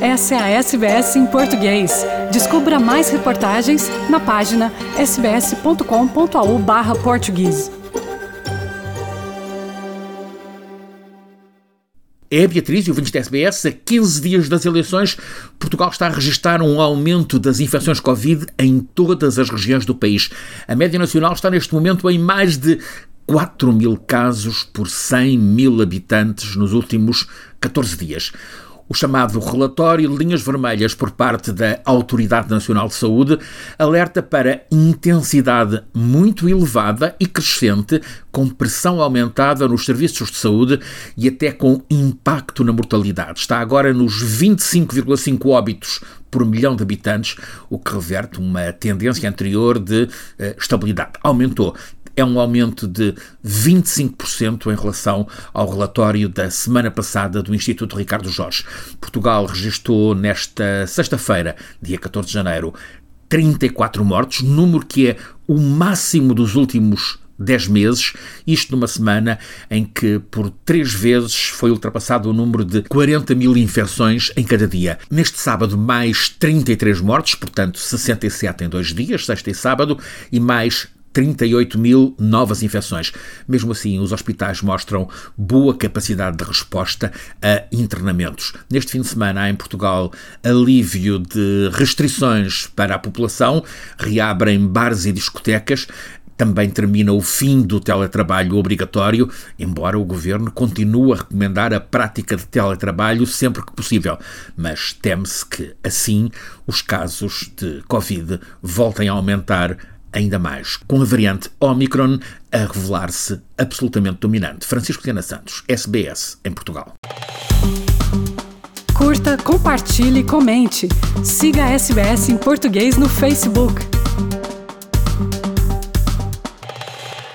Essa é a SBS em português. Descubra mais reportagens na página sbs.com.au/português. É a Beatriz e o 20 da SBS. A 15 dias das eleições, Portugal está a registrar um aumento das infecções Covid em todas as regiões do país. A média nacional está neste momento em mais de 4 mil casos por 100 mil habitantes nos últimos 14 dias o chamado relatório linhas vermelhas por parte da Autoridade Nacional de Saúde alerta para intensidade muito elevada e crescente, com pressão aumentada nos serviços de saúde e até com impacto na mortalidade. Está agora nos 25,5 óbitos por milhão de habitantes, o que reverte uma tendência anterior de uh, estabilidade. Aumentou é um aumento de 25% em relação ao relatório da semana passada do Instituto Ricardo Jorge. Portugal registrou nesta sexta-feira, dia 14 de janeiro, 34 mortos, número que é o máximo dos últimos 10 meses, isto numa semana em que por três vezes foi ultrapassado o número de 40 mil infecções em cada dia. Neste sábado, mais 33 mortos, portanto 67 em dois dias, sexta e sábado, e mais 38 mil novas infecções. Mesmo assim, os hospitais mostram boa capacidade de resposta a internamentos. Neste fim de semana há em Portugal alívio de restrições para a população, reabrem bares e discotecas. Também termina o fim do teletrabalho obrigatório, embora o governo continue a recomendar a prática de teletrabalho sempre que possível. Mas teme-se que, assim, os casos de Covid voltem a aumentar ainda mais, com a variante Omicron a revelar-se absolutamente dominante. Francisco Sena Santos, SBS, em Portugal. Curta, compartilhe, comente. Siga a SBS em português no Facebook.